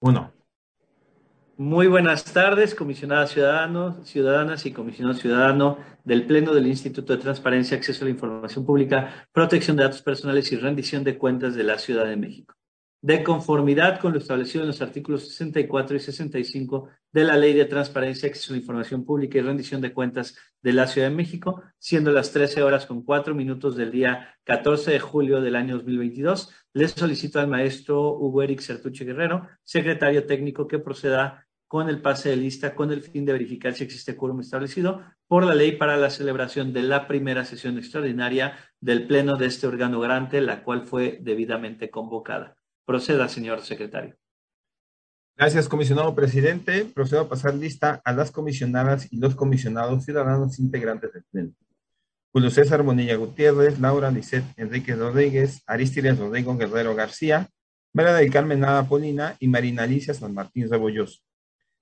Uno. Muy buenas tardes, comisionadas ciudadanos, ciudadanas y comisionado ciudadano del Pleno del Instituto de Transparencia, Acceso a la Información Pública, Protección de Datos Personales y Rendición de Cuentas de la Ciudad de México de conformidad con lo establecido en los artículos 64 y 65 de la Ley de Transparencia, Acceso a la Información Pública y Rendición de Cuentas de la Ciudad de México, siendo las 13 horas con 4 minutos del día 14 de julio del año 2022. Les solicito al maestro Hugo Eric Sertuche Guerrero, secretario técnico, que proceda con el pase de lista con el fin de verificar si existe quórum establecido por la ley para la celebración de la primera sesión extraordinaria del Pleno de este órgano grande, la cual fue debidamente convocada. Proceda, señor secretario. Gracias, comisionado presidente. Procedo a pasar lista a las comisionadas y los comisionados ciudadanos integrantes del Pleno. Julio César Bonilla Gutiérrez, Laura Lisset Enrique Rodríguez, Aristides Rodrigo Guerrero García, Mera del Carmen Nada Polina y Marina Alicia San Martín Rebolloso.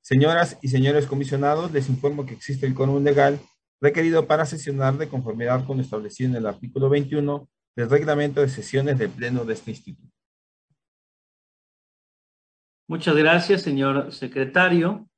Señoras y señores comisionados, les informo que existe el quórum legal requerido para sesionar de conformidad con lo establecido en el artículo 21 del reglamento de sesiones del Pleno de este instituto. Muchas gracias, señor secretario.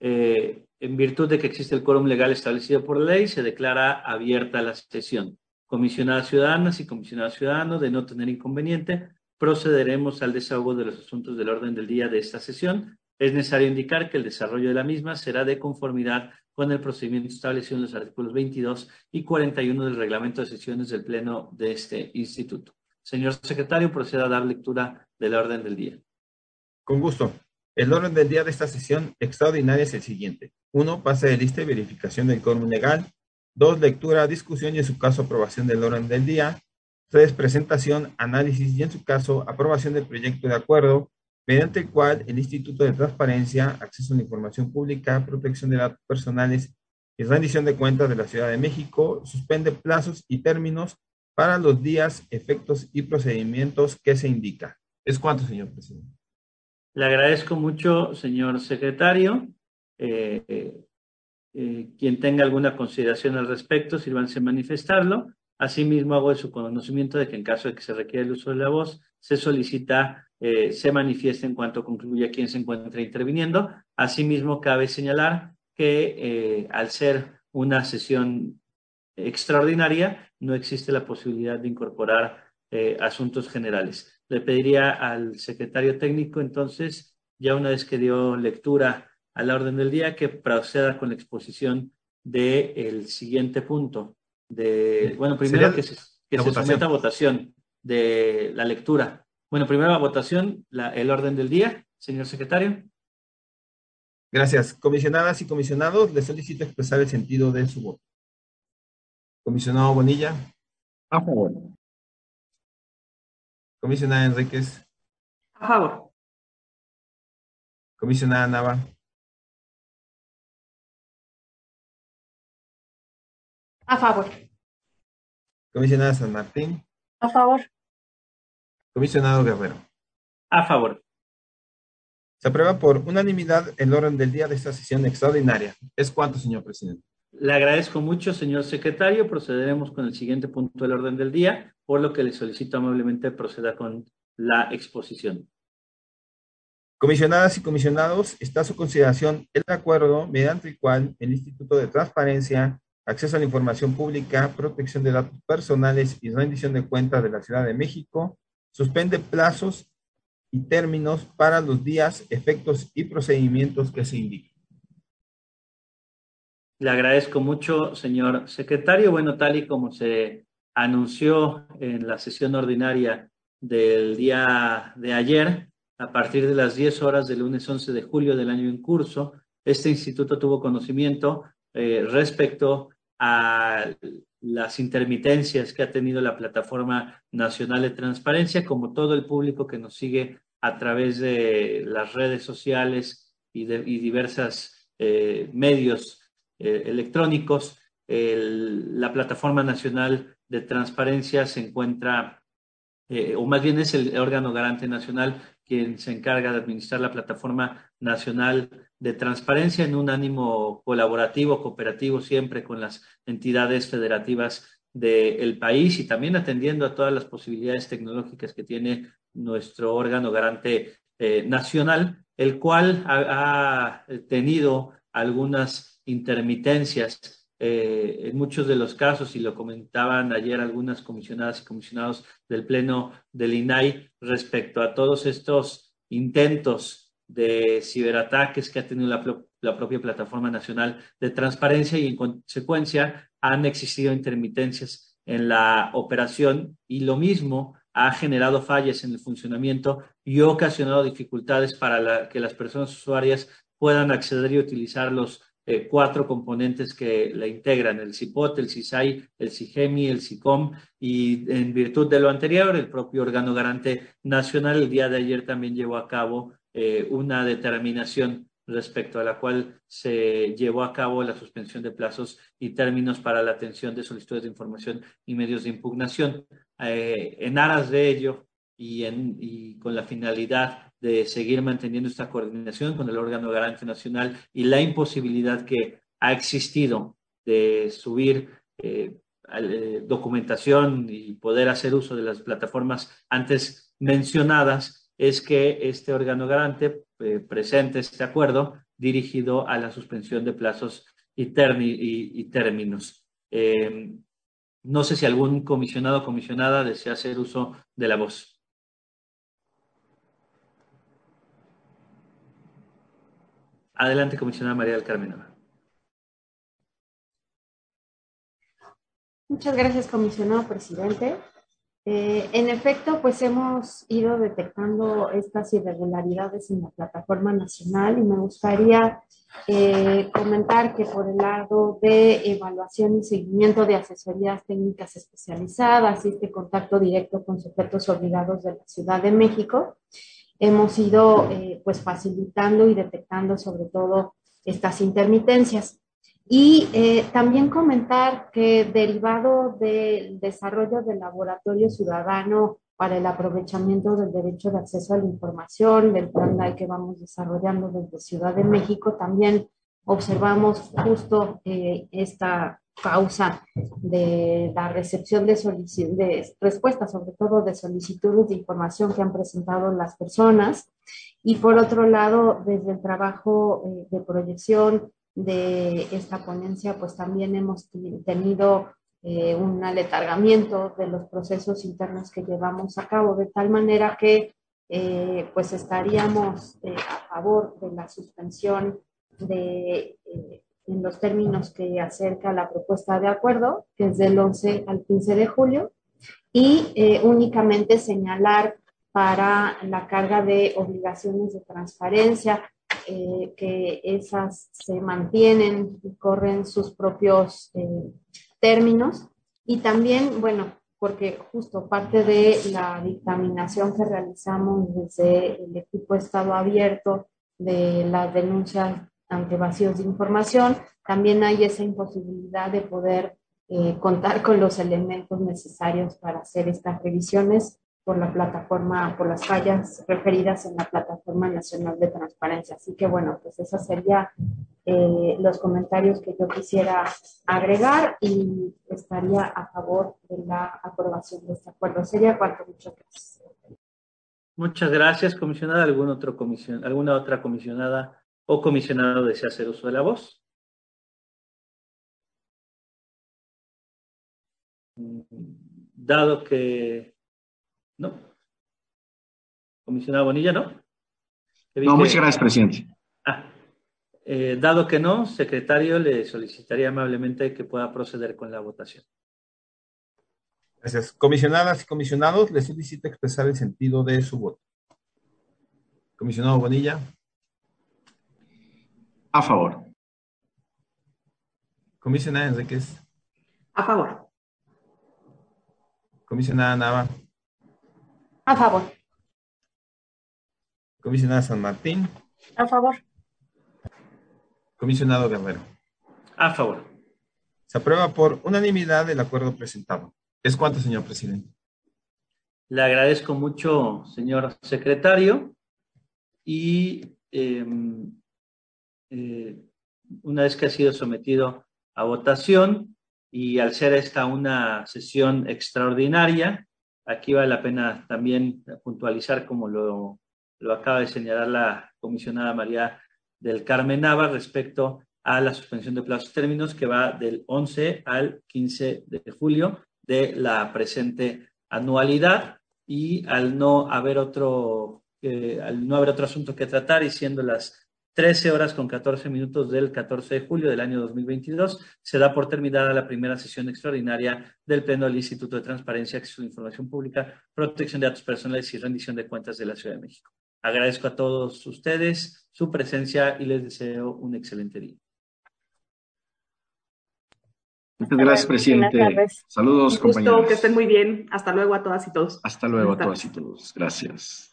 Eh, en virtud de que existe el quórum legal establecido por ley, se declara abierta la sesión. Comisionadas ciudadanas y comisionados ciudadanos, de no tener inconveniente, procederemos al desahogo de los asuntos del orden del día de esta sesión. Es necesario indicar que el desarrollo de la misma será de conformidad con el procedimiento establecido en los artículos 22 y 41 del reglamento de sesiones del Pleno de este instituto. Señor secretario, proceda a dar lectura del orden del día. Con gusto. El orden del día de esta sesión extraordinaria es el siguiente. Uno, Pase de lista y verificación del quórum legal. Dos, Lectura, discusión y en su caso aprobación del orden del día. Tres, Presentación, análisis y en su caso aprobación del proyecto de acuerdo mediante el cual el Instituto de Transparencia, Acceso a la Información Pública, Protección de Datos Personales y Rendición de Cuentas de la Ciudad de México suspende plazos y términos para los días, efectos y procedimientos que se indica. ¿Es cuánto, señor presidente? Le agradezco mucho, señor secretario. Eh, eh, quien tenga alguna consideración al respecto, sírvanse a manifestarlo. Asimismo, hago de su conocimiento de que en caso de que se requiera el uso de la voz, se solicita, eh, se manifieste en cuanto concluya quien se encuentre interviniendo. Asimismo, cabe señalar que al ser una sesión extraordinaria, no existe la posibilidad de incorporar asuntos generales. Le pediría al secretario técnico, entonces, ya una vez que dio lectura a la orden del día, que proceda con la exposición del siguiente punto. De, bueno, primero que se, que se someta a votación de la lectura. Bueno, primero a votación la, el orden del día, señor secretario. Gracias. Comisionadas y comisionados, les solicito expresar el sentido de su voto. Comisionado Bonilla. A favor. Comisionada Enríquez. A favor. Comisionada Nava. A favor. Comisionada San Martín. A favor. Comisionado Guerrero. A favor. Se aprueba por unanimidad el orden del día de esta sesión extraordinaria. ¿Es cuánto, señor presidente? Le agradezco mucho, señor secretario. Procederemos con el siguiente punto del orden del día, por lo que le solicito amablemente proceda con la exposición. Comisionadas y comisionados, está a su consideración el acuerdo mediante el cual el Instituto de Transparencia, Acceso a la Información Pública, Protección de Datos Personales y Rendición de Cuentas de la Ciudad de México suspende plazos y términos para los días, efectos y procedimientos que se indican. Le agradezco mucho, señor secretario. Bueno, tal y como se anunció en la sesión ordinaria del día de ayer, a partir de las 10 horas del lunes 11 de julio del año en curso, este instituto tuvo conocimiento eh, respecto a las intermitencias que ha tenido la Plataforma Nacional de Transparencia, como todo el público que nos sigue a través de las redes sociales y, de, y diversas eh, medios eh, electrónicos. la Plataforma Nacional de Transparencia se encuentra, eh, o más bien es el órgano garante nacional quien se encarga de administrar la Plataforma Nacional de Transparencia en un ánimo colaborativo, cooperativo, siempre con las entidades federativas del país y también atendiendo a todas las posibilidades tecnológicas que tiene nuestro órgano garante eh, nacional el cual ha, tenido algunas intermitencias eh, en muchos de los casos, y lo comentaban ayer algunas comisionadas y comisionados del Pleno del INAI respecto a todos estos intentos de ciberataques que ha tenido la, propia Plataforma Nacional de Transparencia y en consecuencia han existido intermitencias en la operación y lo mismo ha generado fallas en el funcionamiento y ocasionado dificultades para que las personas usuarias puedan acceder y utilizar los eh, cuatro componentes que la integran, el CIPOT, el CISAI, el CIGEMI, el CICOM, y en virtud de lo anterior, el propio órgano garante nacional el día de ayer también llevó a cabo eh, una determinación respecto a la cual se llevó a cabo la suspensión de plazos y términos para la atención de solicitudes de información y medios de impugnación. Eh, en aras de ello y, en, y con la finalidad de seguir manteniendo esta coordinación con el órgano garante nacional y la imposibilidad que ha existido de subir eh, eh, documentación y poder hacer uso de las plataformas antes mencionadas, es que este órgano garante eh, presente este acuerdo dirigido a la suspensión de plazos y, y, términos. no sé si algún comisionado o comisionada desea hacer uso de la voz. Adelante, comisionada María del Carmen. Muchas gracias, comisionado presidente. Eh, en efecto, pues hemos ido detectando estas irregularidades en la plataforma nacional y me gustaría eh, comentar que por el lado de evaluación y seguimiento de asesorías técnicas especializadas y este contacto directo con sujetos obligados de la Ciudad de México, hemos ido eh, pues facilitando y detectando sobre todo estas intermitencias. Y eh, también comentar que derivado del desarrollo del laboratorio ciudadano para el aprovechamiento del derecho de acceso a la información, del plan que vamos desarrollando desde Ciudad de México, también observamos justo eh, esta causa de la recepción de, de respuestas, sobre todo de solicitudes de información que han presentado las personas. Y por otro lado, desde el trabajo eh, de proyección de esta ponencia, pues también hemos tenido eh, un aletargamiento de los procesos internos que llevamos a cabo, de tal manera que eh, pues estaríamos a favor de la suspensión de los términos que acerca la propuesta de acuerdo, que es del 11 al 15 de julio, y eh, únicamente señalar para la carga de obligaciones de transparencia eh, que esas se mantienen y corren sus propios eh, términos. Y también, bueno, porque justo parte de la dictaminación que realizamos desde el equipo Estado Abierto de las denuncias ante vacíos de información, también hay esa imposibilidad de poder eh, contar con los elementos necesarios para hacer estas revisiones por la plataforma, por las fallas referidas en la Plataforma Nacional de Transparencia. Así que bueno, pues esos serían eh, los comentarios que yo quisiera agregar y estaría a favor de la aprobación de este acuerdo. Sería cuanto, muchas gracias. Muchas gracias, comisionada. ¿Algún otro comisión, ¿Alguna otra comisionada o comisionado desea hacer uso de la voz. Dado que no. Comisionado Bonilla, ¿no? No, muchas gracias, presidente. Ah, eh, dado que no, secretario, le solicitaría amablemente que pueda proceder con la votación. Gracias. Comisionadas y comisionados, le solicito expresar el sentido de su voto. Comisionado Bonilla. A favor. Comisionada Enríquez. A favor. Comisionada Nava. A favor. Comisionada San Martín. A favor. Comisionado Guerrero. A favor. Se aprueba por unanimidad el acuerdo presentado. ¿Es cuánto, señor presidente? Le agradezco mucho, señor secretario. Y em, eh, una vez que ha sido sometido a votación y al ser esta una sesión extraordinaria, aquí vale la pena también puntualizar, como lo, lo acaba de señalar la comisionada María del Carmen Nava respecto a la suspensión de plazos términos que va del 11 al 15 de julio de la presente anualidad y al no haber otro, eh, al no haber otro asunto que tratar y siendo las 13 horas con 14 minutos del 14 de julio del año 2022, se da por terminada la primera sesión extraordinaria del Pleno del Instituto de Transparencia, Acceso a Información Pública, Protección de Datos Personales y Rendición de Cuentas de la Ciudad de México. Agradezco a todos ustedes su presencia y les deseo un excelente día. Muchas gracias, presidente. Saludos, un gusto, que estén muy bien. Hasta luego a todas y todos. Hasta luego a todas y todos. Gracias.